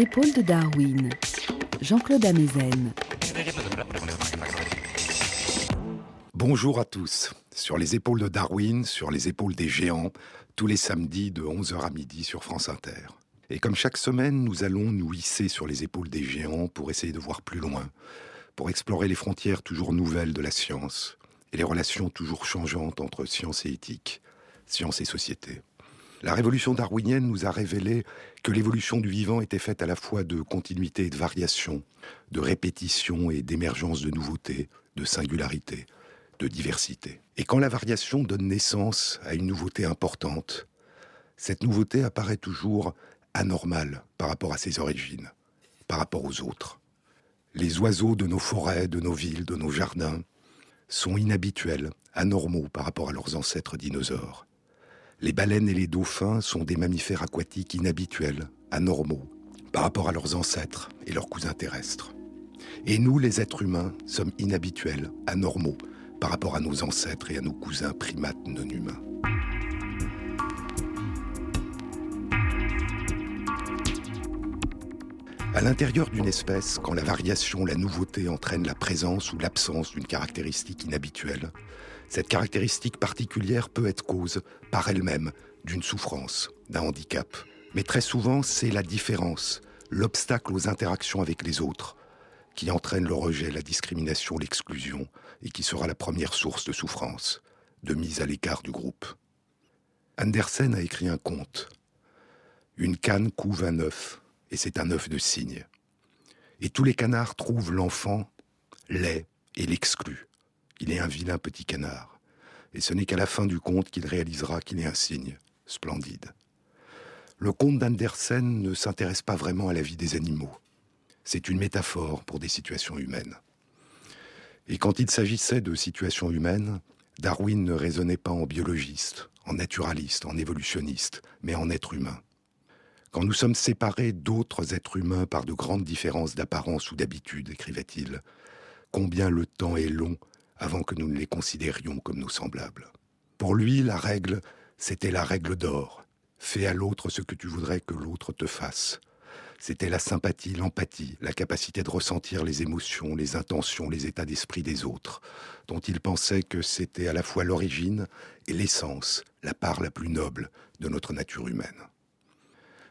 De Darwin, Jean-Claude Amezen. Bonjour à tous. Sur les épaules de Darwin, sur les épaules des géants, tous les samedis de 11h à midi sur France Inter. Et comme chaque semaine, nous allons nous hisser sur les épaules des géants pour essayer de voir plus loin, pour explorer les frontières toujours nouvelles de la science et les relations toujours changeantes entre science et éthique, science et société. La révolution darwinienne nous a révélé que l'évolution du vivant était faite à la fois de continuité et de variation, de répétition et d'émergence de nouveautés, de singularité, de diversité. Et quand la variation donne naissance à une nouveauté importante, cette nouveauté apparaît toujours anormale par rapport à ses origines, par rapport aux autres. Les oiseaux de nos forêts, de nos villes, de nos jardins sont inhabituels, anormaux par rapport à leurs ancêtres dinosaures. Les baleines et les dauphins sont des mammifères aquatiques inhabituels, anormaux, par rapport à leurs ancêtres et leurs cousins terrestres. Et nous, les êtres humains, sommes inhabituels, anormaux, par rapport à nos ancêtres et à nos cousins primates non humains. À l'intérieur d'une espèce, quand la variation, la nouveauté entraîne la présence ou l'absence d'une caractéristique inhabituelle, cette caractéristique particulière peut être cause, par elle-même, d'une souffrance, d'un handicap. Mais très souvent, c'est la différence, l'obstacle aux interactions avec les autres, qui entraîne le rejet, la discrimination, l'exclusion, et qui sera la première source de souffrance, de mise à l'écart du groupe. Andersen a écrit un conte. Une canne couve un œuf, et c'est un œuf de cygne. Et tous les canards trouvent l'enfant laid et l'excluent. Il est un vilain petit canard. Et ce n'est qu'à la fin du conte qu'il réalisera qu'il est un cygne splendide. Le conte d'Andersen ne s'intéresse pas vraiment à la vie des animaux. C'est une métaphore pour des situations humaines. Et quand il s'agissait de situations humaines, Darwin ne raisonnait pas en biologiste, en naturaliste, en évolutionniste, mais en être humain. Quand nous sommes séparés d'autres êtres humains par de grandes différences d'apparence ou d'habitude, écrivait-il, combien le temps est long avant que nous ne les considérions comme nos semblables. Pour lui, la règle, c'était la règle d'or. Fais à l'autre ce que tu voudrais que l'autre te fasse. C'était la sympathie, l'empathie, la capacité de ressentir les émotions, les intentions, les états d'esprit des autres, dont il pensait que c'était à la fois l'origine et l'essence, la part la plus noble de notre nature humaine.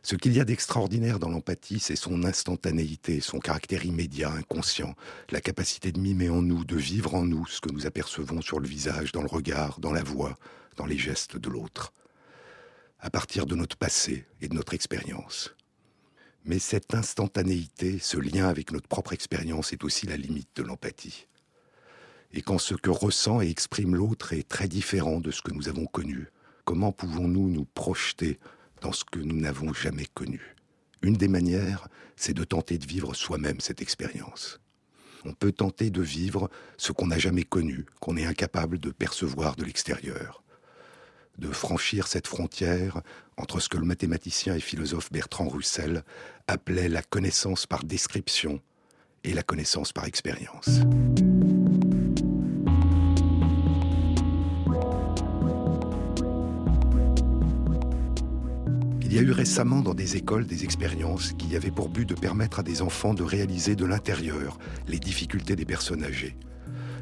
Ce qu'il y a d'extraordinaire dans l'empathie, c'est son instantanéité, son caractère immédiat, inconscient, la capacité de mimer en nous, de vivre en nous ce que nous apercevons sur le visage, dans le regard, dans la voix, dans les gestes de l'autre, à partir de notre passé et de notre expérience. Mais cette instantanéité, ce lien avec notre propre expérience est aussi la limite de l'empathie. Et quand ce que ressent et exprime l'autre est très différent de ce que nous avons connu, comment pouvons-nous nous projeter dans ce que nous n'avons jamais connu. Une des manières, c'est de tenter de vivre soi-même cette expérience. On peut tenter de vivre ce qu'on n'a jamais connu, qu'on est incapable de percevoir de l'extérieur. De franchir cette frontière entre ce que le mathématicien et philosophe Bertrand Russell appelait la connaissance par description et la connaissance par expérience. Il y a eu récemment dans des écoles des expériences qui avaient pour but de permettre à des enfants de réaliser de l'intérieur les difficultés des personnes âgées.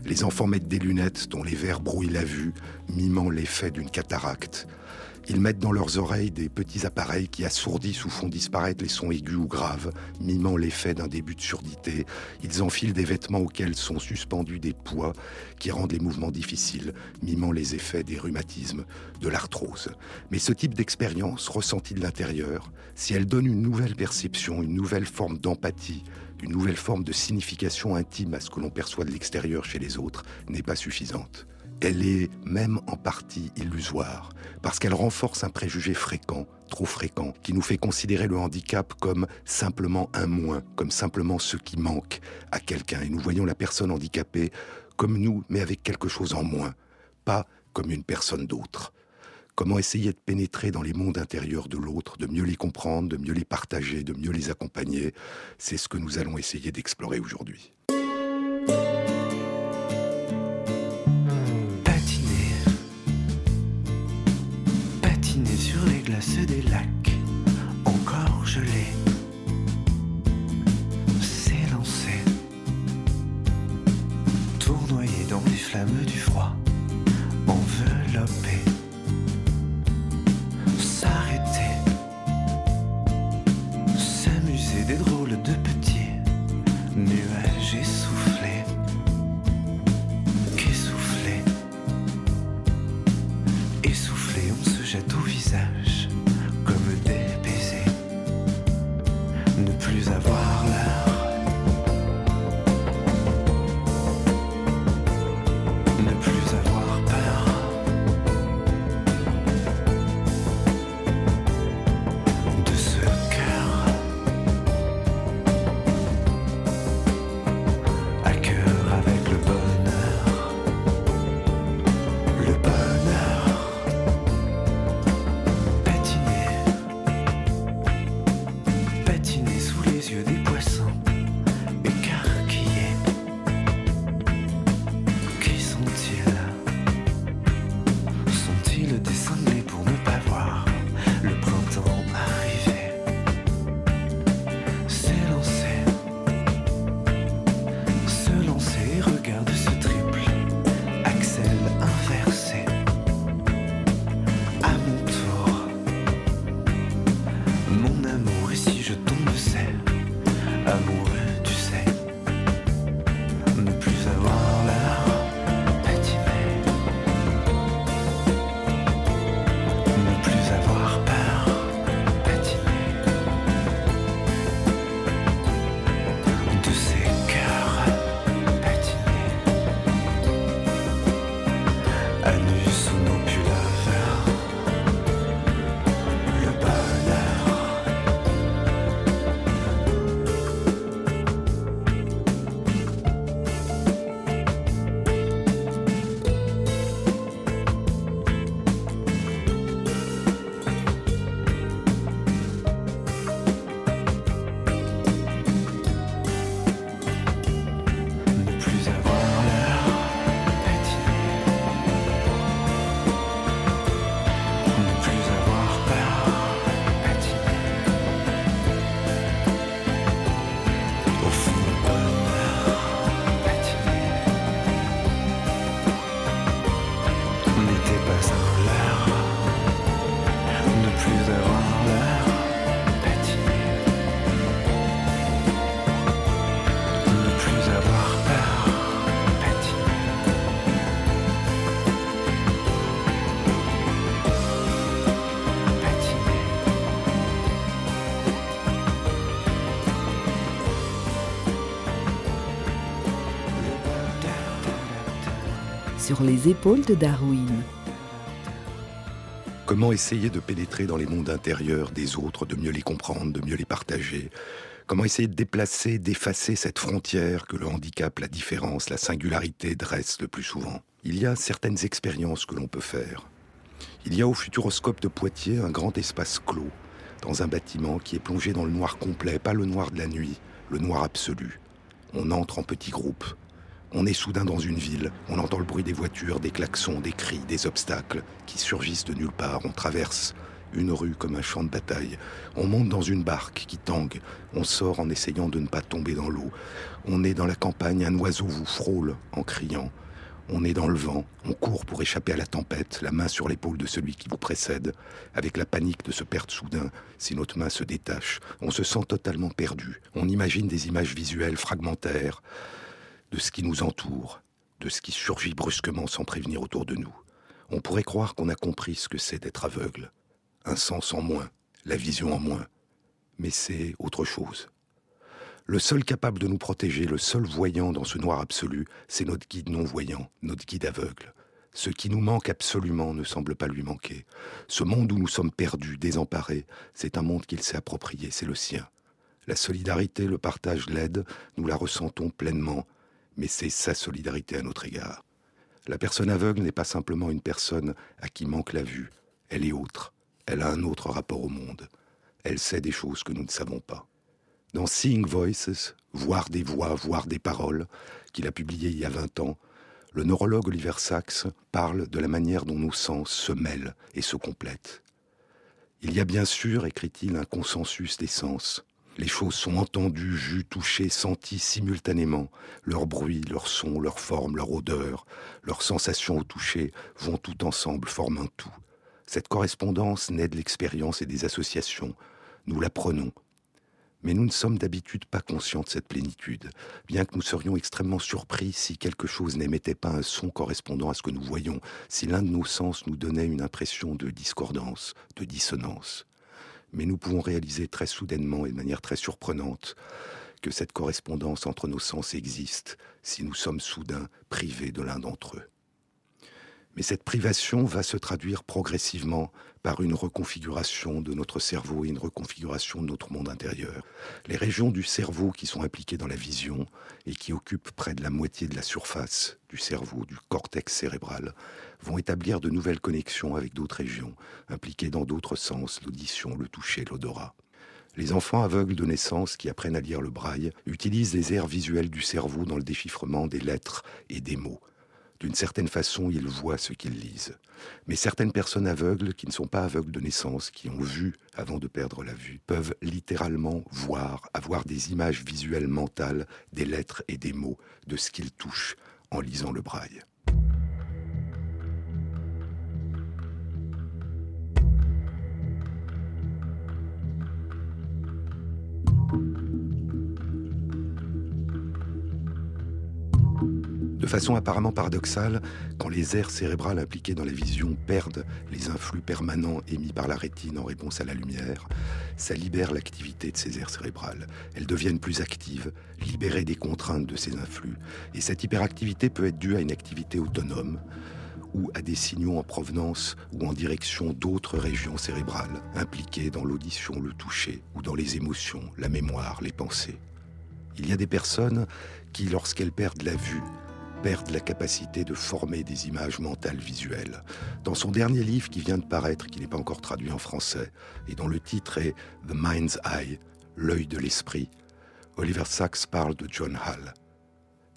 Les enfants mettent des lunettes dont les verres brouillent la vue, mimant l'effet d'une cataracte. Ils mettent dans leurs oreilles des petits appareils qui assourdissent ou font disparaître les sons aigus ou graves, mimant l'effet d'un début de surdité. Ils enfilent des vêtements auxquels sont suspendus des poids qui rendent les mouvements difficiles, mimant les effets des rhumatismes, de l'arthrose. Mais ce type d'expérience, ressentie de l'intérieur, si elle donne une nouvelle perception, une nouvelle forme d'empathie, une nouvelle forme de signification intime à ce que l'on perçoit de l'extérieur chez les autres, n'est pas suffisante elle est même en partie illusoire, parce qu'elle renforce un préjugé fréquent, trop fréquent, qui nous fait considérer le handicap comme simplement un moins, comme simplement ce qui manque à quelqu'un. Et nous voyons la personne handicapée comme nous, mais avec quelque chose en moins, pas comme une personne d'autre. Comment essayer de pénétrer dans les mondes intérieurs de l'autre, de mieux les comprendre, de mieux les partager, de mieux les accompagner, c'est ce que nous allons essayer d'explorer aujourd'hui. glace des lacs, encore gelés, s'élançaient, tournoyés dans les flammes du froid, enveloppés, s'arrêter, s'amuser des drôles de petits. Nuages essoufflés. qu'essoufflés, essoufflés, on se jette au visage. Sur les épaules de Darwin. Comment essayer de pénétrer dans les mondes intérieurs des autres, de mieux les comprendre, de mieux les partager? Comment essayer de déplacer, d'effacer cette frontière que le handicap, la différence, la singularité dressent le plus souvent? Il y a certaines expériences que l'on peut faire. Il y a au Futuroscope de Poitiers un grand espace clos, dans un bâtiment qui est plongé dans le noir complet, pas le noir de la nuit, le noir absolu. On entre en petits groupes. On est soudain dans une ville, on entend le bruit des voitures, des klaxons, des cris, des obstacles qui surgissent de nulle part. On traverse une rue comme un champ de bataille. On monte dans une barque qui tangue. On sort en essayant de ne pas tomber dans l'eau. On est dans la campagne, un oiseau vous frôle en criant. On est dans le vent, on court pour échapper à la tempête, la main sur l'épaule de celui qui vous précède, avec la panique de se perdre soudain si notre main se détache. On se sent totalement perdu. On imagine des images visuelles fragmentaires de ce qui nous entoure, de ce qui surgit brusquement sans prévenir autour de nous. On pourrait croire qu'on a compris ce que c'est d'être aveugle. Un sens en moins, la vision en moins. Mais c'est autre chose. Le seul capable de nous protéger, le seul voyant dans ce noir absolu, c'est notre guide non-voyant, notre guide aveugle. Ce qui nous manque absolument ne semble pas lui manquer. Ce monde où nous sommes perdus, désemparés, c'est un monde qu'il s'est approprié, c'est le sien. La solidarité, le partage, l'aide, nous la ressentons pleinement, mais c'est sa solidarité à notre égard. La personne aveugle n'est pas simplement une personne à qui manque la vue, elle est autre, elle a un autre rapport au monde, elle sait des choses que nous ne savons pas. Dans Seeing Voices, Voir des voix, voir des paroles, qu'il a publié il y a 20 ans, le neurologue Oliver Sacks parle de la manière dont nos sens se mêlent et se complètent. Il y a bien sûr, écrit-il, un consensus des sens. Les choses sont entendues, vues, touchées, senties simultanément. Leur bruit, leur son, leur forme, leur odeur, leurs sensations au toucher vont tout ensemble, forment un tout. Cette correspondance naît de l'expérience et des associations. Nous la prenons. Mais nous ne sommes d'habitude pas conscients de cette plénitude, bien que nous serions extrêmement surpris si quelque chose n'émettait pas un son correspondant à ce que nous voyons, si l'un de nos sens nous donnait une impression de discordance, de dissonance. Mais nous pouvons réaliser très soudainement et de manière très surprenante que cette correspondance entre nos sens existe si nous sommes soudain privés de l'un d'entre eux. Mais cette privation va se traduire progressivement par une reconfiguration de notre cerveau et une reconfiguration de notre monde intérieur. Les régions du cerveau qui sont impliquées dans la vision et qui occupent près de la moitié de la surface du cerveau, du cortex cérébral, vont établir de nouvelles connexions avec d'autres régions, impliquées dans d'autres sens, l'audition, le toucher, l'odorat. Les enfants aveugles de naissance qui apprennent à lire le braille utilisent les aires visuelles du cerveau dans le déchiffrement des lettres et des mots. D'une certaine façon, ils voient ce qu'ils lisent. Mais certaines personnes aveugles, qui ne sont pas aveugles de naissance, qui ont vu avant de perdre la vue, peuvent littéralement voir, avoir des images visuelles mentales des lettres et des mots de ce qu'ils touchent en lisant le braille. De façon apparemment paradoxale, quand les aires cérébrales impliquées dans la vision perdent les influx permanents émis par la rétine en réponse à la lumière, ça libère l'activité de ces aires cérébrales. Elles deviennent plus actives, libérées des contraintes de ces influx. Et cette hyperactivité peut être due à une activité autonome ou à des signaux en provenance ou en direction d'autres régions cérébrales impliquées dans l'audition, le toucher ou dans les émotions, la mémoire, les pensées. Il y a des personnes qui, lorsqu'elles perdent la vue, perdent la capacité de former des images mentales visuelles. Dans son dernier livre qui vient de paraître, qui n'est pas encore traduit en français, et dont le titre est The Mind's Eye, l'œil de l'esprit, Oliver Sacks parle de John Hall.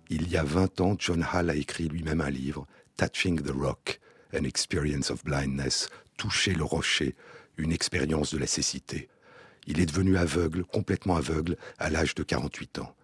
Il y a 20 ans, John Hall a écrit lui-même un livre, Touching the Rock, An Experience of Blindness, Toucher le rocher, une expérience de la cécité. Il est devenu aveugle, complètement aveugle, à l'âge de 48 ans.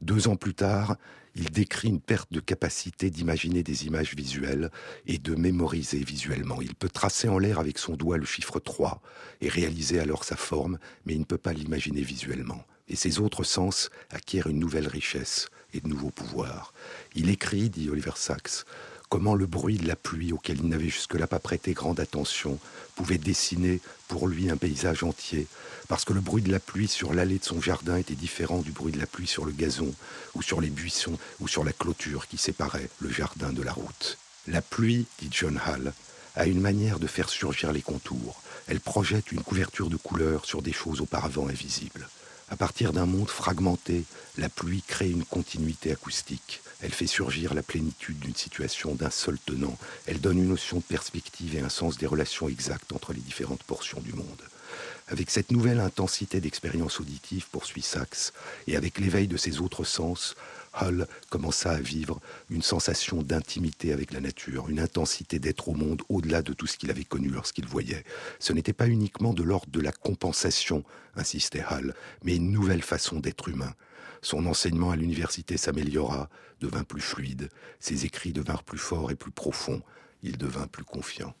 Deux ans plus tard, il décrit une perte de capacité d'imaginer des images visuelles et de mémoriser visuellement. Il peut tracer en l'air avec son doigt le chiffre 3 et réaliser alors sa forme, mais il ne peut pas l'imaginer visuellement. Et ses autres sens acquièrent une nouvelle richesse et de nouveaux pouvoirs. Il écrit, dit Oliver Sacks, comment le bruit de la pluie, auquel il n'avait jusque-là pas prêté grande attention, pouvait dessiner pour lui un paysage entier, parce que le bruit de la pluie sur l'allée de son jardin était différent du bruit de la pluie sur le gazon, ou sur les buissons, ou sur la clôture qui séparait le jardin de la route. La pluie, dit John Hall, a une manière de faire surgir les contours. Elle projette une couverture de couleurs sur des choses auparavant invisibles. À partir d'un monde fragmenté, la pluie crée une continuité acoustique. Elle fait surgir la plénitude d'une situation d'un seul tenant. Elle donne une notion de perspective et un sens des relations exactes entre les différentes portions du monde. Avec cette nouvelle intensité d'expérience auditive, poursuit Sachs, et avec l'éveil de ses autres sens, Hull commença à vivre une sensation d'intimité avec la nature, une intensité d'être au monde au-delà de tout ce qu'il avait connu lorsqu'il voyait. Ce n'était pas uniquement de l'ordre de la compensation, insistait Hull, mais une nouvelle façon d'être humain. Son enseignement à l'université s'améliora, devint plus fluide, ses écrits devinrent plus forts et plus profonds, il devint plus confiant.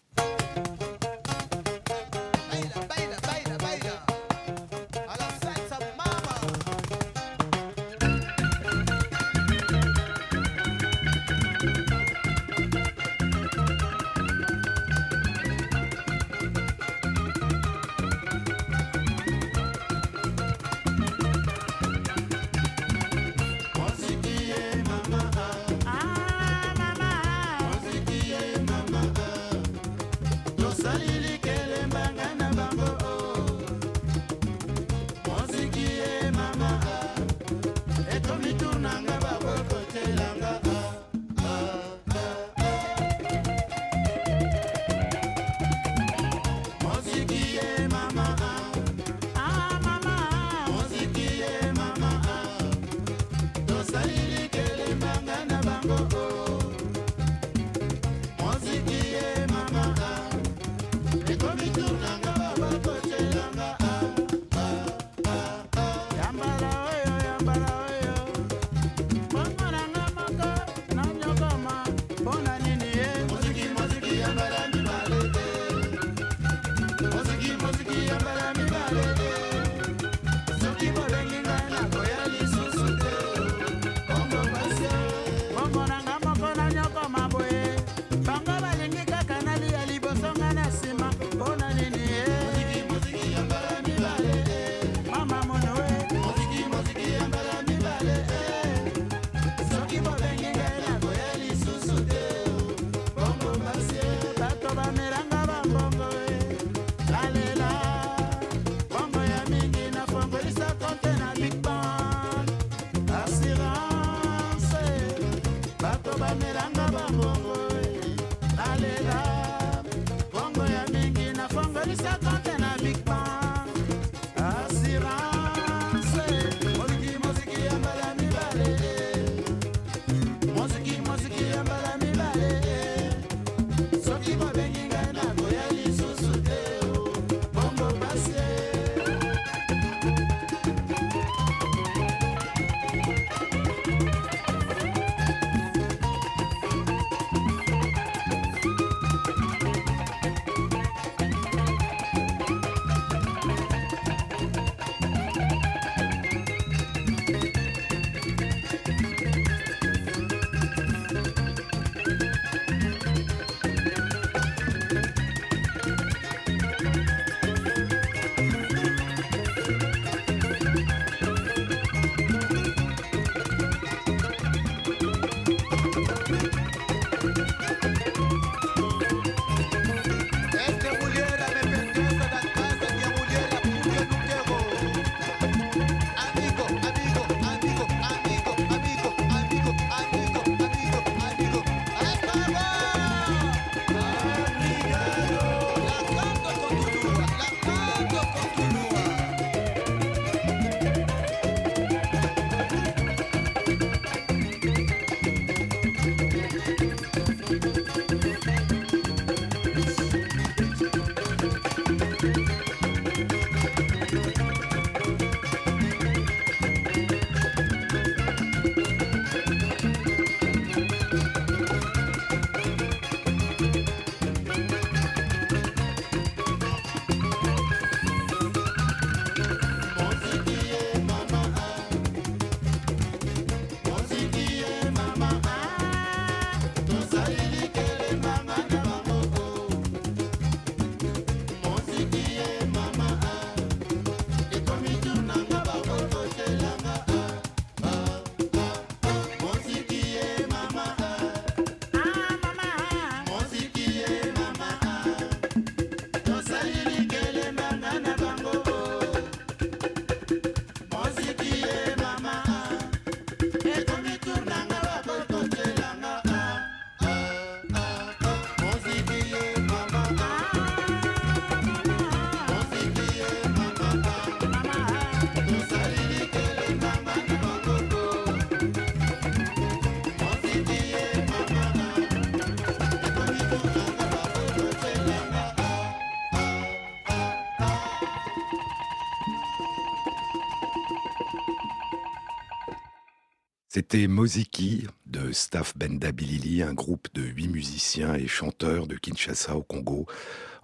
C'était Moziki de Staff Bendabilili, un groupe de huit musiciens et chanteurs de Kinshasa au Congo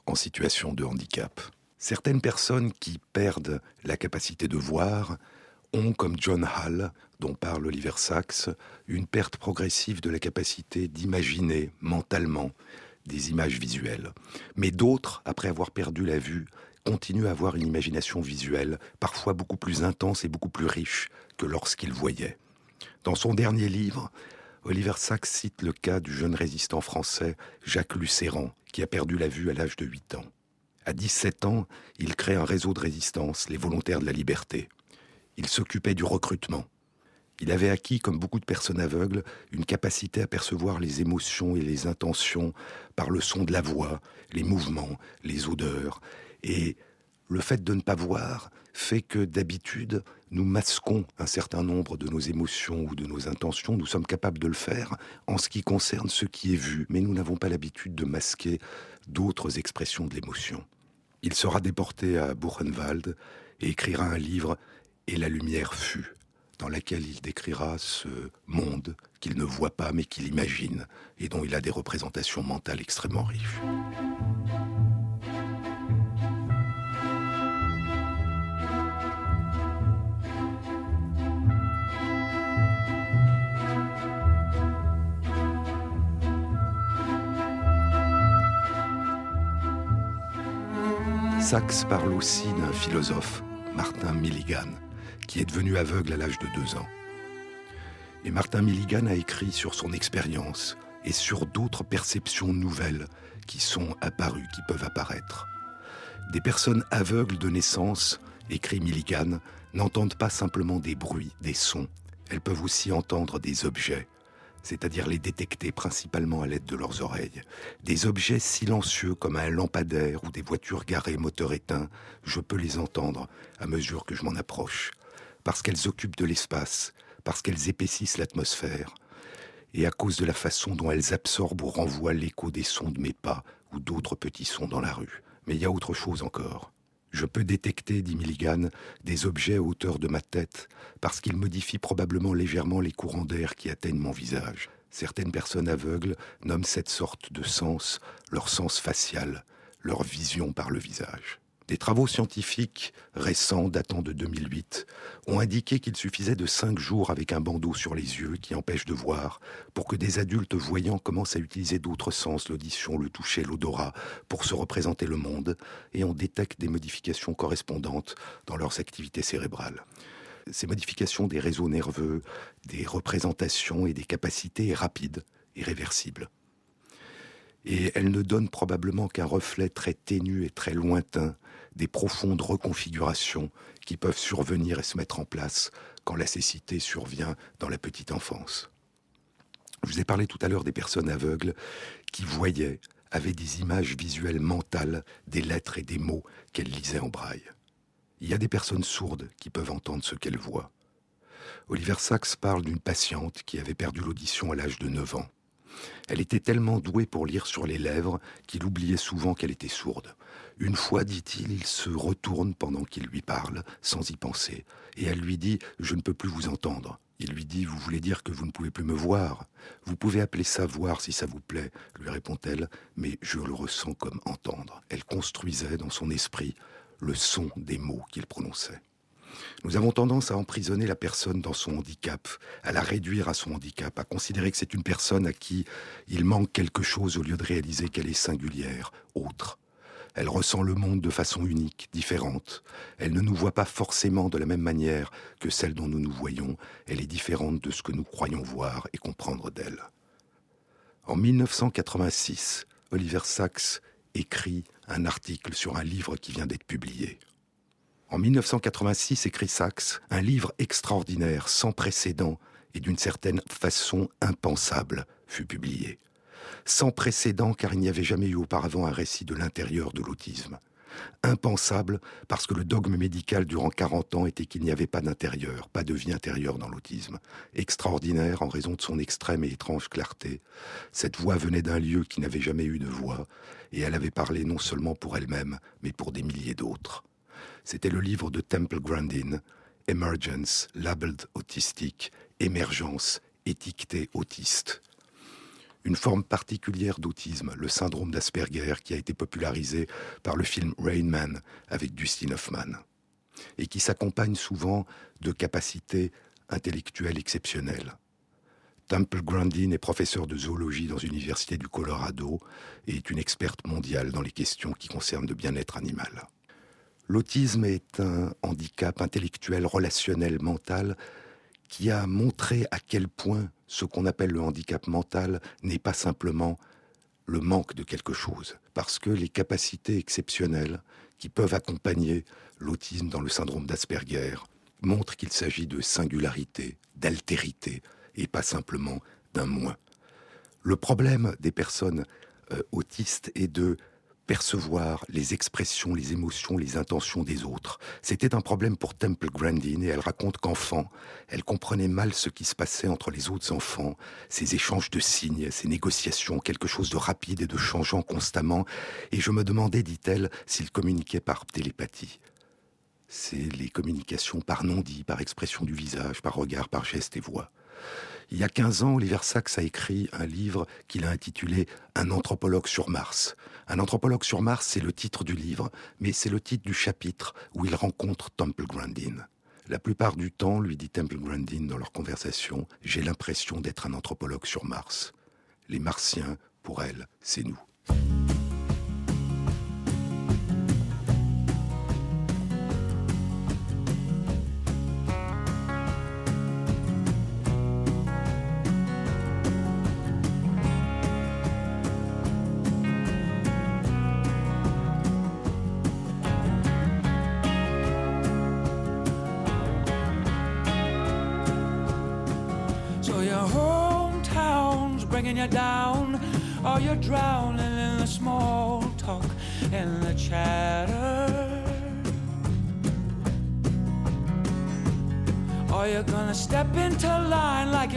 en situation de handicap. Certaines personnes qui perdent la capacité de voir ont, comme John Hall, dont parle Oliver Sacks, une perte progressive de la capacité d'imaginer mentalement des images visuelles. Mais d'autres, après avoir perdu la vue, continuent à avoir une imagination visuelle, parfois beaucoup plus intense et beaucoup plus riche que lorsqu'ils voyaient. Dans son dernier livre, Oliver Sacks cite le cas du jeune résistant français Jacques Lucéran, qui a perdu la vue à l'âge de 8 ans. À 17 ans, il crée un réseau de résistance, les Volontaires de la Liberté. Il s'occupait du recrutement. Il avait acquis, comme beaucoup de personnes aveugles, une capacité à percevoir les émotions et les intentions par le son de la voix, les mouvements, les odeurs. Et le fait de ne pas voir fait que d'habitude, nous masquons un certain nombre de nos émotions ou de nos intentions. Nous sommes capables de le faire en ce qui concerne ce qui est vu, mais nous n'avons pas l'habitude de masquer d'autres expressions de l'émotion. Il sera déporté à Buchenwald et écrira un livre Et la lumière fut, dans laquelle il décrira ce monde qu'il ne voit pas mais qu'il imagine et dont il a des représentations mentales extrêmement riches. Sachs parle aussi d'un philosophe, Martin Milligan, qui est devenu aveugle à l'âge de deux ans. Et Martin Milligan a écrit sur son expérience et sur d'autres perceptions nouvelles qui sont apparues, qui peuvent apparaître. Des personnes aveugles de naissance, écrit Milligan, n'entendent pas simplement des bruits, des sons, elles peuvent aussi entendre des objets, c'est-à-dire les détecter principalement à l'aide de leurs oreilles. Des objets silencieux comme un lampadaire ou des voitures garées moteur éteint, je peux les entendre à mesure que je m'en approche, parce qu'elles occupent de l'espace, parce qu'elles épaississent l'atmosphère, et à cause de la façon dont elles absorbent ou renvoient l'écho des sons de mes pas ou d'autres petits sons dans la rue. Mais il y a autre chose encore. Je peux détecter, dit Milligan, des objets à hauteur de ma tête, parce qu'ils modifient probablement légèrement les courants d'air qui atteignent mon visage. Certaines personnes aveugles nomment cette sorte de sens leur sens facial, leur vision par le visage. Des travaux scientifiques récents datant de 2008 ont indiqué qu'il suffisait de cinq jours avec un bandeau sur les yeux qui empêche de voir pour que des adultes voyants commencent à utiliser d'autres sens, l'audition, le toucher, l'odorat, pour se représenter le monde, et on détecte des modifications correspondantes dans leurs activités cérébrales. Ces modifications des réseaux nerveux, des représentations et des capacités rapides et réversibles et elles ne donnent probablement qu'un reflet très ténu et très lointain des profondes reconfigurations qui peuvent survenir et se mettre en place quand la cécité survient dans la petite enfance. Je vous ai parlé tout à l'heure des personnes aveugles qui voyaient, avaient des images visuelles mentales des lettres et des mots qu'elles lisaient en braille. Il y a des personnes sourdes qui peuvent entendre ce qu'elles voient. Oliver Sacks parle d'une patiente qui avait perdu l'audition à l'âge de 9 ans. Elle était tellement douée pour lire sur les lèvres qu'il oubliait souvent qu'elle était sourde. Une fois, dit-il, il se retourne pendant qu'il lui parle, sans y penser, et elle lui dit ⁇ Je ne peux plus vous entendre ⁇ il lui dit ⁇ Vous voulez dire que vous ne pouvez plus me voir Vous pouvez appeler ça voir si ça vous plaît, lui répond-elle, mais je le ressens comme entendre. Elle construisait dans son esprit le son des mots qu'il prononçait. Nous avons tendance à emprisonner la personne dans son handicap, à la réduire à son handicap, à considérer que c'est une personne à qui il manque quelque chose au lieu de réaliser qu'elle est singulière, autre. Elle ressent le monde de façon unique, différente. Elle ne nous voit pas forcément de la même manière que celle dont nous nous voyons. Elle est différente de ce que nous croyons voir et comprendre d'elle. En 1986, Oliver Sacks écrit un article sur un livre qui vient d'être publié. En 1986, écrit Sachs, un livre extraordinaire, sans précédent et d'une certaine façon impensable fut publié. Sans précédent car il n'y avait jamais eu auparavant un récit de l'intérieur de l'autisme. Impensable parce que le dogme médical durant 40 ans était qu'il n'y avait pas d'intérieur, pas de vie intérieure dans l'autisme. Extraordinaire en raison de son extrême et étrange clarté. Cette voix venait d'un lieu qui n'avait jamais eu de voix, et elle avait parlé non seulement pour elle-même, mais pour des milliers d'autres. C'était le livre de Temple Grandin, Emergence, Labeled Autistique, Émergence, étiqueté autiste. Une forme particulière d'autisme, le syndrome d'Asperger, qui a été popularisé par le film Rain Man avec Dustin Hoffman, et qui s'accompagne souvent de capacités intellectuelles exceptionnelles. Temple Grandin est professeur de zoologie dans l'Université du Colorado et est une experte mondiale dans les questions qui concernent le bien-être animal. L'autisme est un handicap intellectuel, relationnel, mental, qui a montré à quel point ce qu'on appelle le handicap mental n'est pas simplement le manque de quelque chose, parce que les capacités exceptionnelles qui peuvent accompagner l'autisme dans le syndrome d'Asperger montrent qu'il s'agit de singularité, d'altérité, et pas simplement d'un moins. Le problème des personnes euh, autistes est de percevoir les expressions, les émotions, les intentions des autres. C'était un problème pour Temple Grandin et elle raconte qu'enfant, elle comprenait mal ce qui se passait entre les autres enfants, ces échanges de signes, ces négociations, quelque chose de rapide et de changeant constamment. Et je me demandais, dit-elle, s'ils communiquaient par télépathie. C'est les communications par non-dit, par expression du visage, par regard, par geste et voix. Il y a 15 ans, Oliver Sacks a écrit un livre qu'il a intitulé Un anthropologue sur Mars. Un anthropologue sur Mars, c'est le titre du livre, mais c'est le titre du chapitre où il rencontre Temple Grandin. La plupart du temps, lui dit Temple Grandin dans leur conversation, j'ai l'impression d'être un anthropologue sur Mars. Les Martiens, pour elle, c'est nous.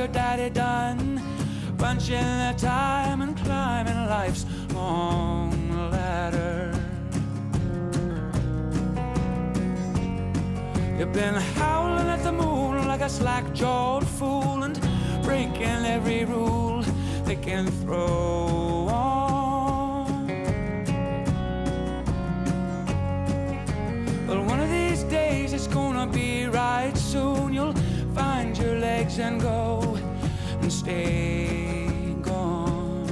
Your daddy done, punching the time and climbing life's long ladder. You've been howling at the moon like a slack jawed fool and breaking every rule they can throw on. Well, one of these days it's gonna be right soon. You'll find your legs and go gone.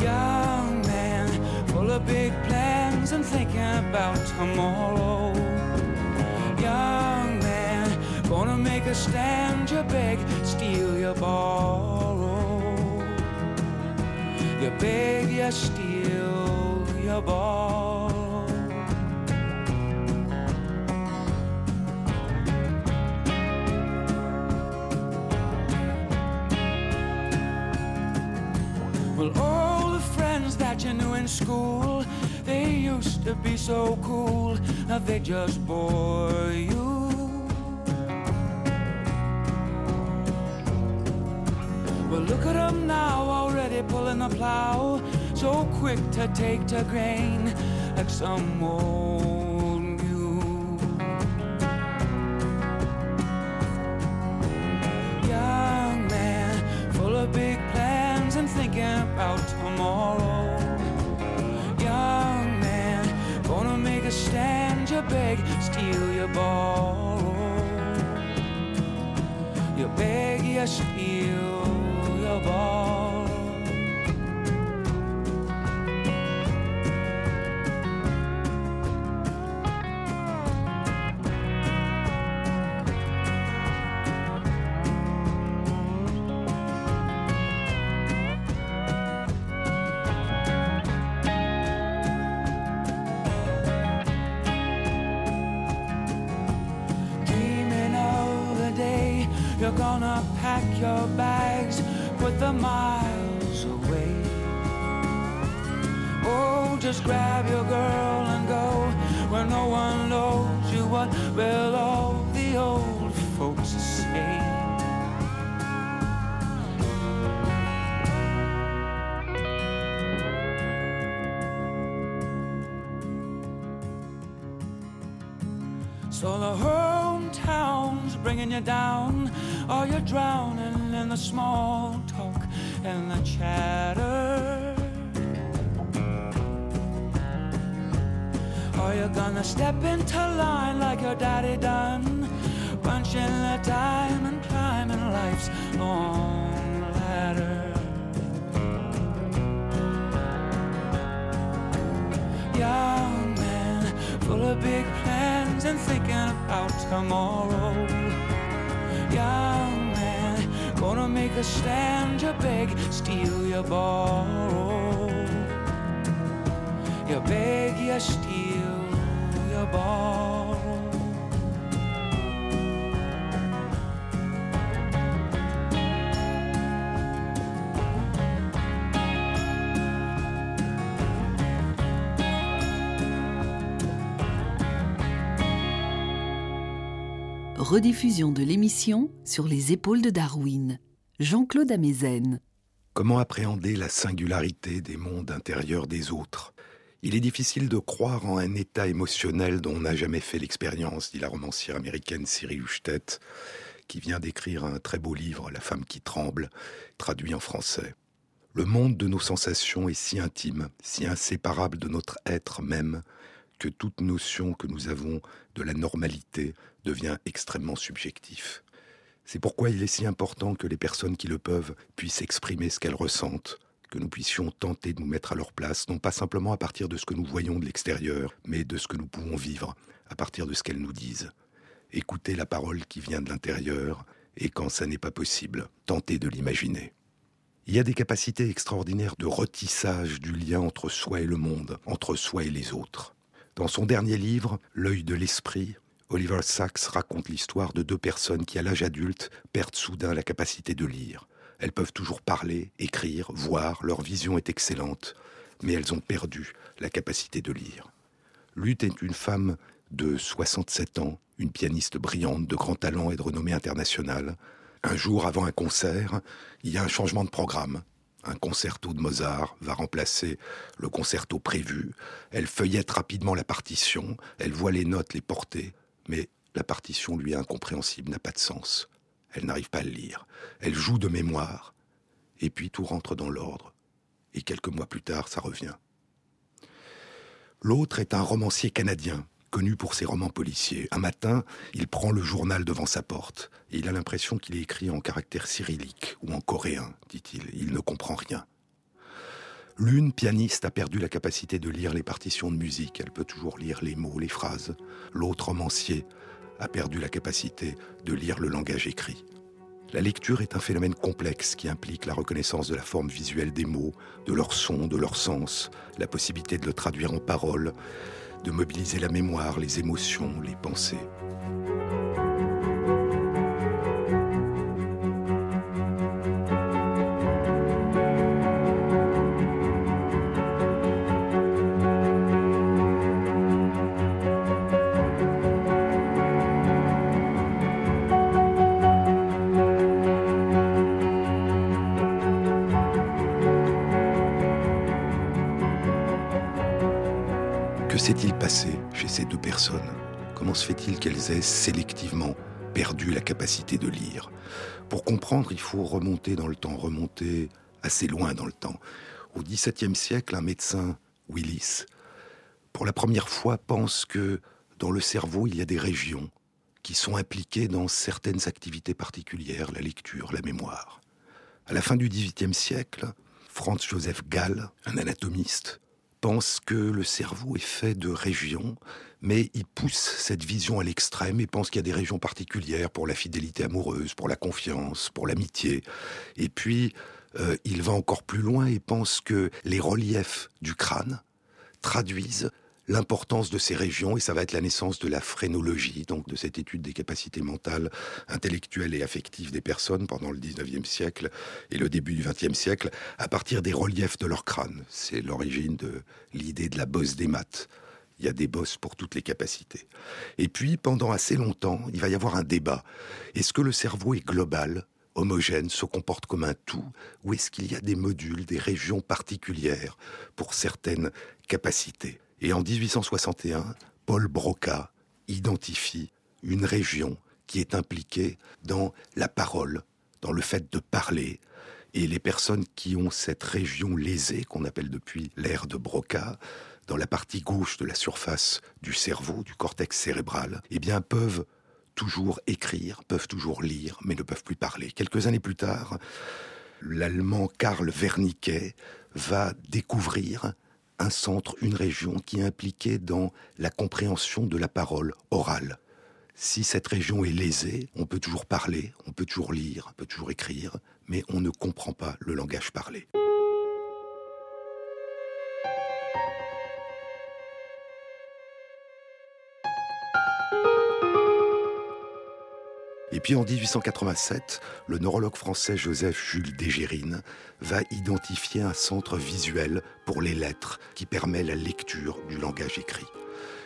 Young man, full of big plans and thinking about tomorrow. Young man, gonna make a stand, you beg, steal, you borrow. You beg, you steal, you borrow. Well, all the friends that you knew in school, they used to be so cool. Now they just bore you. Well, look at them now, already pulling the plow. So quick to take to grain, like some old yes, you. Just grab your girl and go where no one knows you. What will all the old folks say? So the hometown's bringing you down, or you're drowning in the small talk and the chatter. Or you're gonna step into line like your daddy done, punching the time and climbing life's long ladder. Young man, full of big plans and thinking about tomorrow. Young man, gonna make a stand, you beg, steal, you borrow. You beg, you steal, Rediffusion de l'émission sur les épaules de Darwin. Jean-Claude Amezen. Comment appréhender la singularité des mondes intérieurs des autres? Il est difficile de croire en un état émotionnel dont on n'a jamais fait l'expérience, dit la romancière américaine Cyril Huchtet, qui vient d'écrire un très beau livre, La femme qui tremble, traduit en français. Le monde de nos sensations est si intime, si inséparable de notre être même, que toute notion que nous avons de la normalité devient extrêmement subjectif. C'est pourquoi il est si important que les personnes qui le peuvent puissent exprimer ce qu'elles ressentent, que nous puissions tenter de nous mettre à leur place, non pas simplement à partir de ce que nous voyons de l'extérieur, mais de ce que nous pouvons vivre, à partir de ce qu'elles nous disent. Écouter la parole qui vient de l'intérieur, et quand ça n'est pas possible, tenter de l'imaginer. Il y a des capacités extraordinaires de retissage du lien entre soi et le monde, entre soi et les autres. Dans son dernier livre, L'œil de l'esprit, Oliver Sacks raconte l'histoire de deux personnes qui, à l'âge adulte, perdent soudain la capacité de lire. Elles peuvent toujours parler, écrire, voir, leur vision est excellente, mais elles ont perdu la capacité de lire. Lutte est une femme de 67 ans, une pianiste brillante, de grand talent et de renommée internationale. Un jour avant un concert, il y a un changement de programme. Un concerto de Mozart va remplacer le concerto prévu. Elle feuillette rapidement la partition, elle voit les notes, les porter, mais la partition lui est incompréhensible, n'a pas de sens. Elle n'arrive pas à le lire. Elle joue de mémoire, et puis tout rentre dans l'ordre. Et quelques mois plus tard, ça revient. L'autre est un romancier canadien, connu pour ses romans policiers. Un matin, il prend le journal devant sa porte, il a l'impression qu'il est écrit en caractère cyrillique ou en coréen, dit-il. Il ne comprend rien. L'une, pianiste, a perdu la capacité de lire les partitions de musique. Elle peut toujours lire les mots, les phrases. L'autre, romancier, a perdu la capacité de lire le langage écrit. La lecture est un phénomène complexe qui implique la reconnaissance de la forme visuelle des mots, de leur son, de leur sens, la possibilité de le traduire en paroles, de mobiliser la mémoire, les émotions, les pensées. Sélectivement perdu la capacité de lire Pour comprendre, il faut remonter dans le temps, remonter assez loin dans le temps. Au XVIIe siècle, un médecin, Willis, pour la première fois pense que dans le cerveau, il y a des régions qui sont impliquées dans certaines activités particulières, la lecture, la mémoire. À la fin du XVIIIe siècle, Franz Joseph Gall, un anatomiste, pense que le cerveau est fait de régions, mais il pousse cette vision à l'extrême et pense qu'il y a des régions particulières pour la fidélité amoureuse, pour la confiance, pour l'amitié. Et puis, euh, il va encore plus loin et pense que les reliefs du crâne traduisent l'importance de ces régions et ça va être la naissance de la phrénologie, donc de cette étude des capacités mentales, intellectuelles et affectives des personnes pendant le 19e siècle et le début du 20e siècle à partir des reliefs de leur crâne. C'est l'origine de l'idée de la bosse des maths. Il y a des bosses pour toutes les capacités. Et puis, pendant assez longtemps, il va y avoir un débat. Est-ce que le cerveau est global homogène, se comporte comme un tout, ou est-ce qu'il y a des modules, des régions particulières pour certaines capacités? Et en 1861, Paul Broca identifie une région qui est impliquée dans la parole, dans le fait de parler. Et les personnes qui ont cette région lésée, qu'on appelle depuis l'ère de Broca, dans la partie gauche de la surface du cerveau, du cortex cérébral, eh bien, peuvent toujours écrire, peuvent toujours lire, mais ne peuvent plus parler. Quelques années plus tard, l'allemand Karl Wernicke va découvrir un centre, une région qui est impliquée dans la compréhension de la parole orale. Si cette région est lésée, on peut toujours parler, on peut toujours lire, on peut toujours écrire, mais on ne comprend pas le langage parlé. Et puis en 1887, le neurologue français Joseph Jules Dégérine va identifier un centre visuel pour les lettres qui permet la lecture du langage écrit.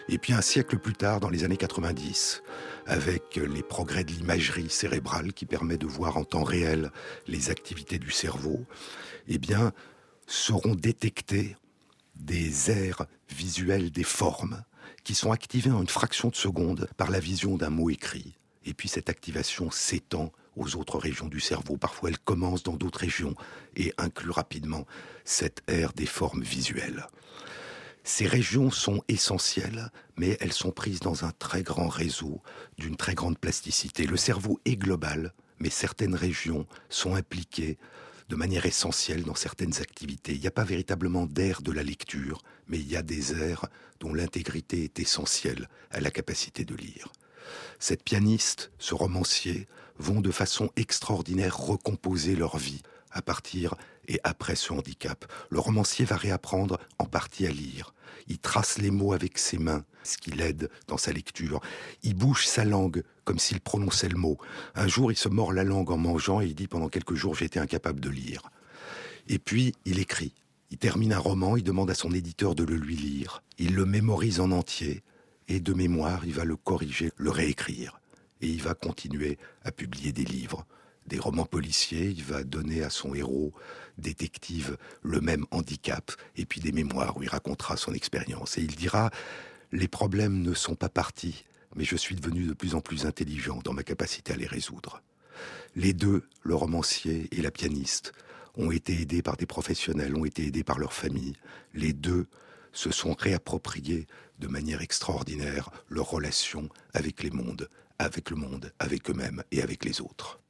Et puis un siècle plus tard, dans les années 90, avec les progrès de l'imagerie cérébrale qui permet de voir en temps réel les activités du cerveau, eh bien, seront détectés des aires visuelles des formes qui sont activées en une fraction de seconde par la vision d'un mot écrit. Et puis cette activation s'étend aux autres régions du cerveau. Parfois, elle commence dans d'autres régions et inclut rapidement cette ère des formes visuelles. Ces régions sont essentielles, mais elles sont prises dans un très grand réseau d'une très grande plasticité. Le cerveau est global, mais certaines régions sont impliquées de manière essentielle dans certaines activités. Il n'y a pas véritablement d'air de la lecture, mais il y a des airs dont l'intégrité est essentielle à la capacité de lire cette pianiste, ce romancier, vont de façon extraordinaire recomposer leur vie à partir et après ce handicap. Le romancier va réapprendre en partie à lire. Il trace les mots avec ses mains, ce qui l'aide dans sa lecture. Il bouge sa langue comme s'il prononçait le mot. Un jour, il se mord la langue en mangeant et il dit pendant quelques jours j'étais incapable de lire. Et puis, il écrit. Il termine un roman, il demande à son éditeur de le lui lire. Il le mémorise en entier et de mémoire, il va le corriger, le réécrire. Et il va continuer à publier des livres, des romans policiers, il va donner à son héros détective le même handicap, et puis des mémoires où il racontera son expérience. Et il dira, les problèmes ne sont pas partis, mais je suis devenu de plus en plus intelligent dans ma capacité à les résoudre. Les deux, le romancier et la pianiste, ont été aidés par des professionnels, ont été aidés par leur famille. Les deux se sont réappropriés de manière extraordinaire leur relation avec les mondes, avec le monde, avec eux-mêmes et avec les autres.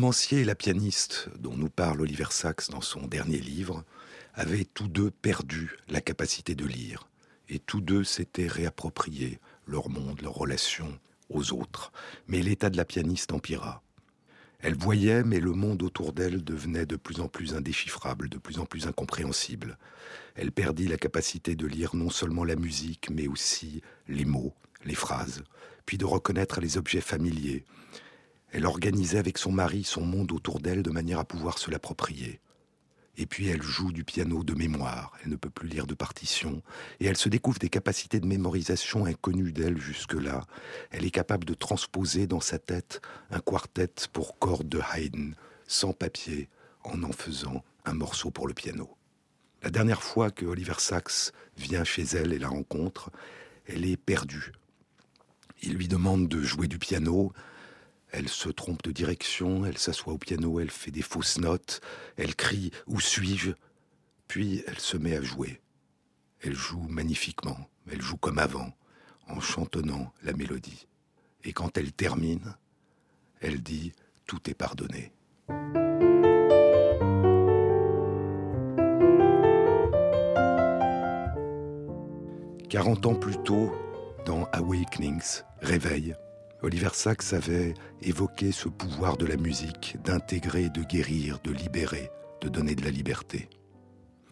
Romancier et la pianiste, dont nous parle Oliver Sacks dans son dernier livre, avaient tous deux perdu la capacité de lire, et tous deux s'étaient réappropriés leur monde, leur relation aux autres. Mais l'état de la pianiste empira. Elle voyait, mais le monde autour d'elle devenait de plus en plus indéchiffrable, de plus en plus incompréhensible. Elle perdit la capacité de lire non seulement la musique, mais aussi les mots, les phrases, puis de reconnaître les objets familiers, elle organisait avec son mari son monde autour d'elle de manière à pouvoir se l'approprier. Et puis elle joue du piano de mémoire, elle ne peut plus lire de partition, et elle se découvre des capacités de mémorisation inconnues d'elle jusque-là. Elle est capable de transposer dans sa tête un quartet pour cordes de Haydn, sans papier, en en faisant un morceau pour le piano. La dernière fois que Oliver Sacks vient chez elle et la rencontre, Elle est perdue. Il lui demande de jouer du piano. Elle se trompe de direction, elle s'assoit au piano, elle fait des fausses notes, elle crie ⁇ Où suis-je ?⁇ Puis elle se met à jouer. Elle joue magnifiquement, elle joue comme avant, en chantonnant la mélodie. Et quand elle termine, elle dit ⁇ Tout est pardonné ⁇ 40 ans plus tôt, dans Awakenings, Réveil, Oliver Sacks avait évoqué ce pouvoir de la musique d'intégrer, de guérir, de libérer, de donner de la liberté.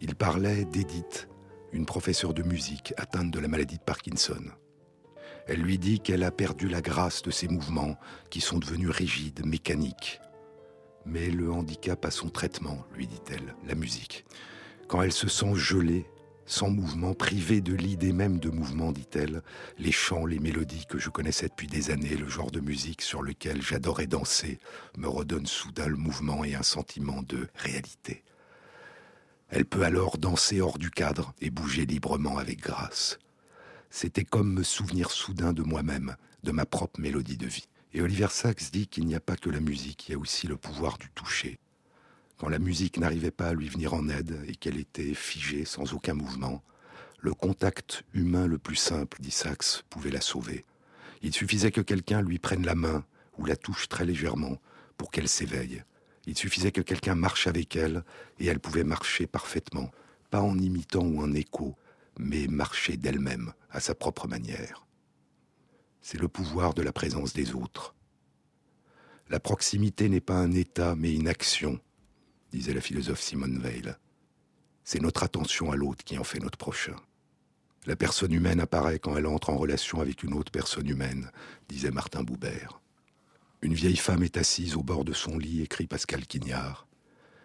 Il parlait d'Edith, une professeure de musique atteinte de la maladie de Parkinson. Elle lui dit qu'elle a perdu la grâce de ses mouvements qui sont devenus rigides, mécaniques. Mais le handicap a son traitement, lui dit-elle, la musique. Quand elle se sent gelée, sans mouvement, privé de l'idée même de mouvement, dit-elle, les chants, les mélodies que je connaissais depuis des années, le genre de musique sur lequel j'adorais danser, me redonnent soudain le mouvement et un sentiment de réalité. Elle peut alors danser hors du cadre et bouger librement avec grâce. C'était comme me souvenir soudain de moi-même, de ma propre mélodie de vie. Et Oliver Sacks dit qu'il n'y a pas que la musique, il y a aussi le pouvoir du toucher, quand la musique n'arrivait pas à lui venir en aide et qu'elle était figée sans aucun mouvement, le contact humain le plus simple, dit Saxe, pouvait la sauver. Il suffisait que quelqu'un lui prenne la main ou la touche très légèrement pour qu'elle s'éveille. Il suffisait que quelqu'un marche avec elle et elle pouvait marcher parfaitement, pas en imitant ou en écho, mais marcher d'elle-même à sa propre manière. C'est le pouvoir de la présence des autres. La proximité n'est pas un état mais une action disait la philosophe Simone Weil. C'est notre attention à l'autre qui en fait notre prochain. La personne humaine apparaît quand elle entre en relation avec une autre personne humaine, disait Martin Boubert. Une vieille femme est assise au bord de son lit, écrit Pascal Quignard.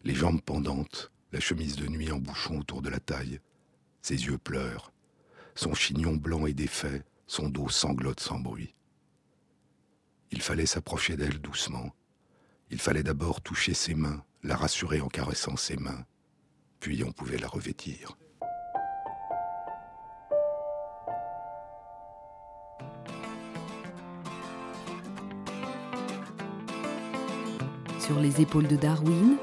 Les jambes pendantes, la chemise de nuit en bouchon autour de la taille. Ses yeux pleurent. Son chignon blanc est défait, son dos sanglote sans bruit. Il fallait s'approcher d'elle doucement. Il fallait d'abord toucher ses mains, la rassurer en caressant ses mains, puis on pouvait la revêtir. Sur les épaules de Darwin,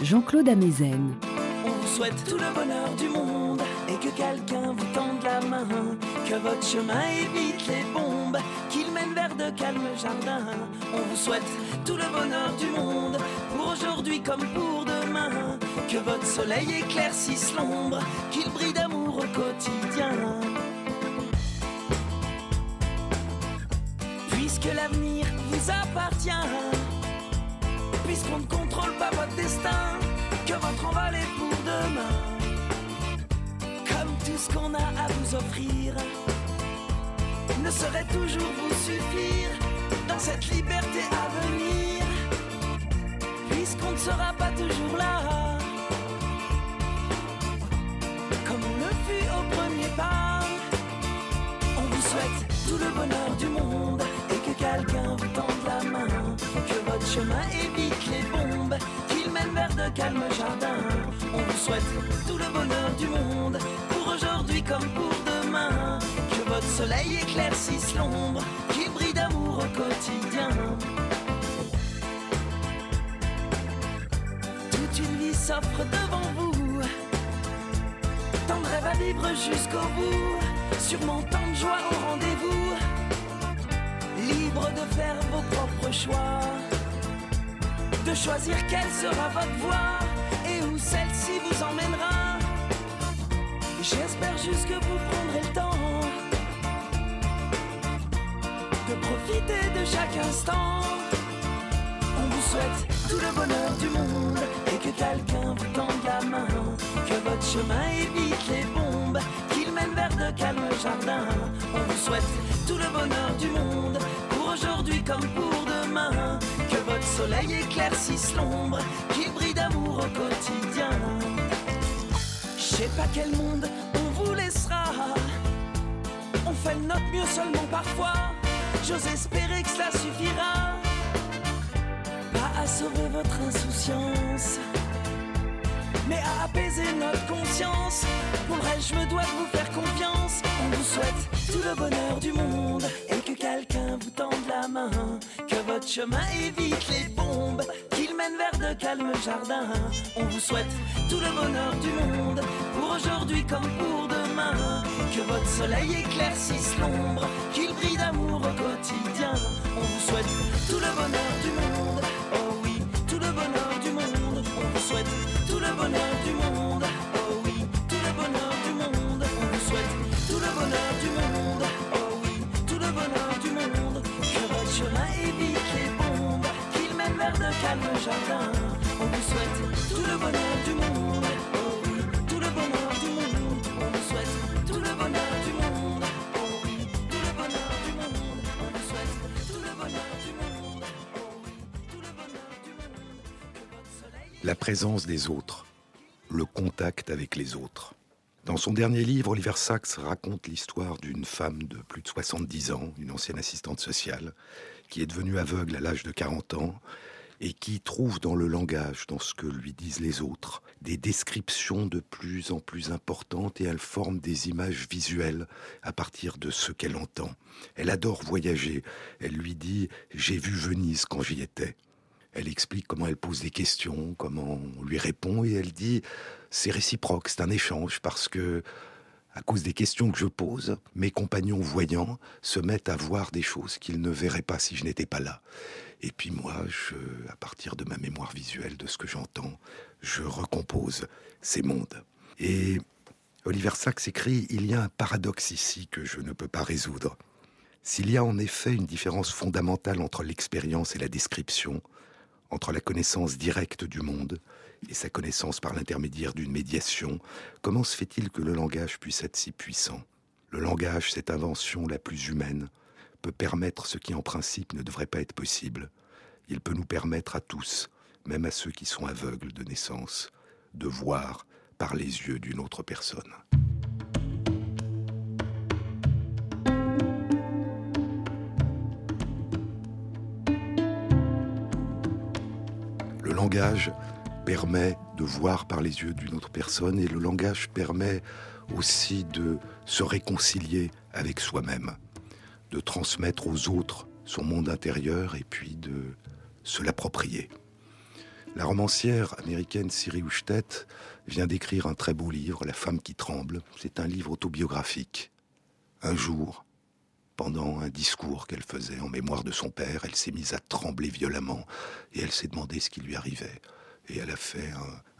Jean-Claude Amezen. On vous souhaite tout le bonheur du monde et que quelqu'un vous tende la main, que votre chemin évite les qu'il mène vers de calmes jardins. On vous souhaite tout le bonheur du monde pour aujourd'hui comme pour demain, que votre soleil éclaircisse l'ombre, qu'il brille d'amour au quotidien. Puisque l'avenir vous appartient, puisqu'on ne contrôle pas votre destin, que votre envol est pour demain. Comme tout ce qu'on a à vous offrir ne saurait toujours vous suffire dans cette liberté à venir, puisqu'on ne sera pas toujours là, comme on le fut au premier pas. On vous souhaite tout le bonheur du monde et que quelqu'un vous tende la main, que votre chemin évite les bombes, qu'il mène vers de calmes jardins. On vous souhaite tout le bonheur du monde pour aujourd'hui comme pour que votre soleil éclaircisse l'ombre, qu'il brille d'amour au quotidien. Toute une vie s'offre devant vous, tant de rêves à vivre jusqu'au bout, sûrement tant de joie au rendez-vous, libre de faire vos propres choix, de choisir quelle sera votre voie et où celle-ci vous emmènera. J'espère juste que vous prendrez le temps de profiter de chaque instant. On vous souhaite tout le bonheur du monde et que quelqu'un vous tende la main, que votre chemin évite les bombes, qu'il mène vers de calmes jardins. On vous souhaite tout le bonheur du monde pour aujourd'hui comme pour demain, que votre soleil éclaircisse l'ombre, qu'il brille d'amour au quotidien. Je sais pas quel monde on vous laissera. On fait notre mieux seulement parfois. J'ose espérer que cela suffira. Pas à sauver votre insouciance. mais à apaiser notre conscience. Pour le reste, je me dois de vous faire confiance. On vous souhaite tout le bonheur du monde et que quelqu'un vous tende la main. Que votre chemin évite les bombes, mène vers de calmes jardins. On vous souhaite tout le bonheur du monde pour aujourd'hui comme pour demain. Que votre soleil éclaircisse l'ombre, qu'il brille d'amour au quotidien. On vous souhaite tout le bonheur du monde. La présence des autres, le contact avec les autres. Dans son dernier livre, Oliver Sacks raconte l'histoire d'une femme de plus de 70 ans, une ancienne assistante sociale, qui est devenue aveugle à l'âge de 40 ans et qui trouve dans le langage, dans ce que lui disent les autres, des descriptions de plus en plus importantes et elle forme des images visuelles à partir de ce qu'elle entend. Elle adore voyager. Elle lui dit ⁇ J'ai vu Venise quand j'y étais ⁇ elle explique comment elle pose des questions, comment on lui répond, et elle dit c'est réciproque, c'est un échange, parce que à cause des questions que je pose, mes compagnons voyants se mettent à voir des choses qu'ils ne verraient pas si je n'étais pas là. Et puis moi, je, à partir de ma mémoire visuelle, de ce que j'entends, je recompose ces mondes. Et Oliver Sacks écrit Il y a un paradoxe ici que je ne peux pas résoudre. S'il y a en effet une différence fondamentale entre l'expérience et la description, entre la connaissance directe du monde et sa connaissance par l'intermédiaire d'une médiation, comment se fait-il que le langage puisse être si puissant? Le langage, cette invention la plus humaine, peut permettre ce qui en principe ne devrait pas être possible. Il peut nous permettre à tous, même à ceux qui sont aveugles de naissance, de voir par les yeux d'une autre personne. Le langage permet de voir par les yeux d'une autre personne et le langage permet aussi de se réconcilier avec soi-même, de transmettre aux autres son monde intérieur et puis de se l'approprier. La romancière américaine Siri Houchtet vient d'écrire un très beau livre, La femme qui tremble. C'est un livre autobiographique. Un jour, pendant un discours qu'elle faisait en mémoire de son père, elle s'est mise à trembler violemment et elle s'est demandé ce qui lui arrivait. Et elle a fait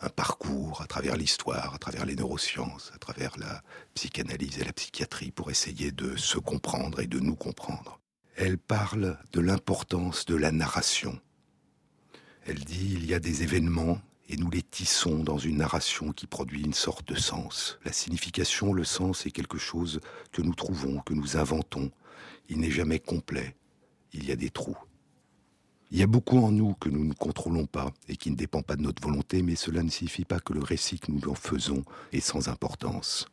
un, parcours à travers l'histoire, à travers les neurosciences, à travers la psychanalyse et la psychiatrie pour essayer de se comprendre et de nous comprendre. Elle parle de l'importance de la narration. Elle dit il y a des événements et nous les tissons dans une narration qui produit une sorte de sens. La signification, le sens est quelque chose que nous trouvons, que nous inventons. Il n'est jamais complet. Il y a des trous. Il y a beaucoup en nous que nous ne contrôlons pas et qui ne dépend pas de notre volonté, mais cela ne signifie pas que le récit que nous en faisons est sans importance.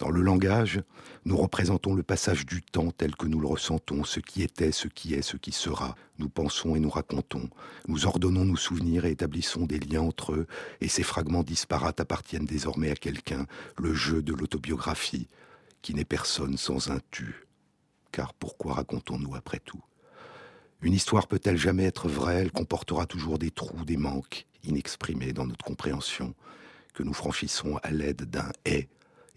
Dans le langage, nous représentons le passage du temps tel que nous le ressentons, ce qui était, ce qui est, ce qui sera. Nous pensons et nous racontons. Nous ordonnons nos souvenirs et établissons des liens entre eux, et ces fragments disparates appartiennent désormais à quelqu'un, le jeu de l'autobiographie, qui n'est personne sans un tu. Car pourquoi racontons-nous après tout? Une histoire peut-elle jamais être vraie? Elle comportera toujours des trous, des manques inexprimés dans notre compréhension, que nous franchissons à l'aide d'un et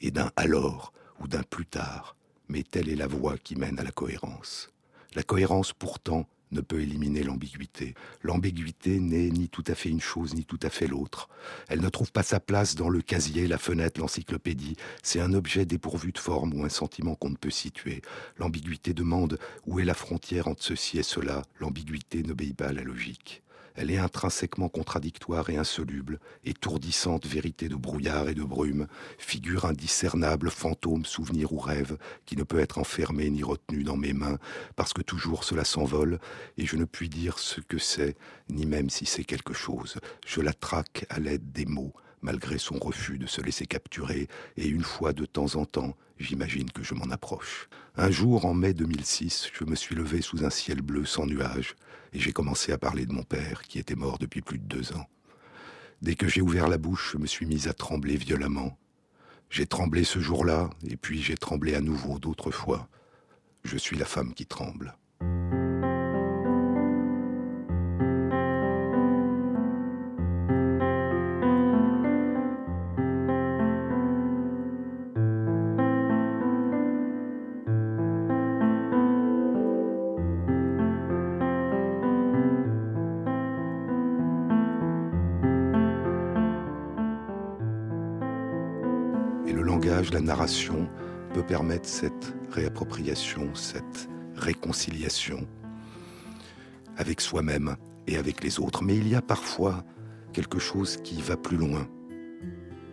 et d'un alors ou d'un plus tard, mais telle est la voie qui mène à la cohérence. La cohérence pourtant ne peut éliminer l'ambiguïté. L'ambiguïté n'est ni tout à fait une chose ni tout à fait l'autre. Elle ne trouve pas sa place dans le casier, la fenêtre, l'encyclopédie. C'est un objet dépourvu de forme ou un sentiment qu'on ne peut situer. L'ambiguïté demande où est la frontière entre ceci et cela. L'ambiguïté n'obéit pas à la logique. Elle est intrinsèquement contradictoire et insoluble, étourdissante vérité de brouillard et de brume, figure indiscernable, fantôme, souvenir ou rêve, qui ne peut être enfermé ni retenu dans mes mains, parce que toujours cela s'envole, et je ne puis dire ce que c'est, ni même si c'est quelque chose. Je la traque à l'aide des mots, malgré son refus de se laisser capturer, et une fois de temps en temps, j'imagine que je m'en approche. Un jour, en mai 2006, je me suis levé sous un ciel bleu sans nuages, et j'ai commencé à parler de mon père, qui était mort depuis plus de deux ans. Dès que j'ai ouvert la bouche, je me suis mise à trembler violemment. J'ai tremblé ce jour-là, et puis j'ai tremblé à nouveau d'autres fois. Je suis la femme qui tremble. Narration peut permettre cette réappropriation, cette réconciliation avec soi-même et avec les autres. Mais il y a parfois quelque chose qui va plus loin.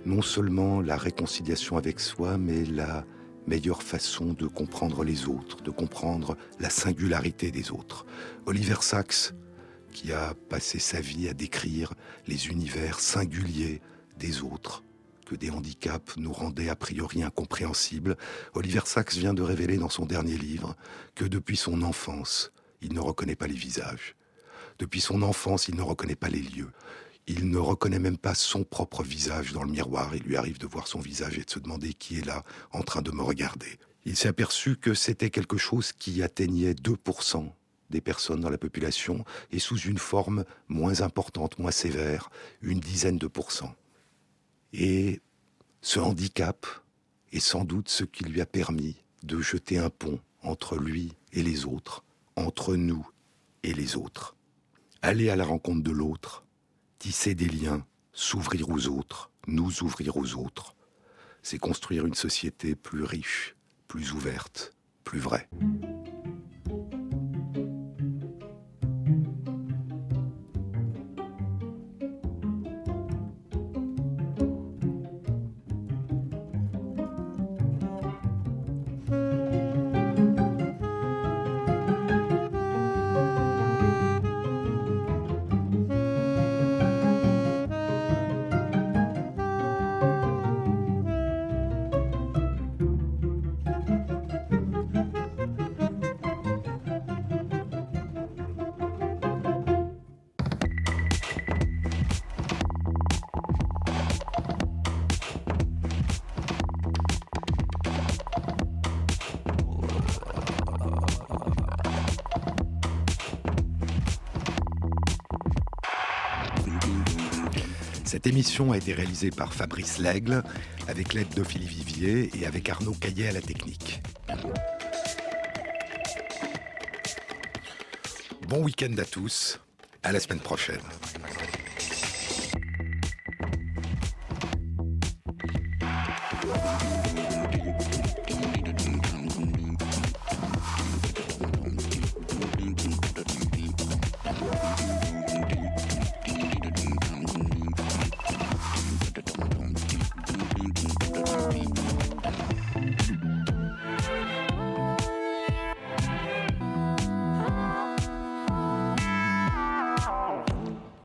Non seulement la réconciliation avec soi, mais la meilleure façon de comprendre les autres, de comprendre la singularité des autres. Oliver Sacks, qui a passé sa vie à décrire les univers singuliers des autres, des handicaps nous rendaient a priori incompréhensibles, Oliver Sacks vient de révéler dans son dernier livre que depuis son enfance, il ne reconnaît pas les visages. Depuis son enfance, il ne reconnaît pas les lieux. Il ne reconnaît même pas son propre visage dans le miroir. Il lui arrive de voir son visage et de se demander qui est là en train de me regarder. Il s'est aperçu que c'était quelque chose qui atteignait 2% des personnes dans la population et sous une forme moins importante, moins sévère, une dizaine de pourcents. Et ce handicap est sans doute ce qui lui a permis de jeter un pont entre lui et les autres, entre nous et les autres. Aller à la rencontre de l'autre, tisser des liens, s'ouvrir aux autres, nous ouvrir aux autres, c'est construire une société plus riche, plus ouverte, plus vraie. A été réalisée par Fabrice Lègle, avec l'aide d'Ophélie Vivier et avec Arnaud Caillet à la technique. Bon week-end à tous, à la semaine prochaine.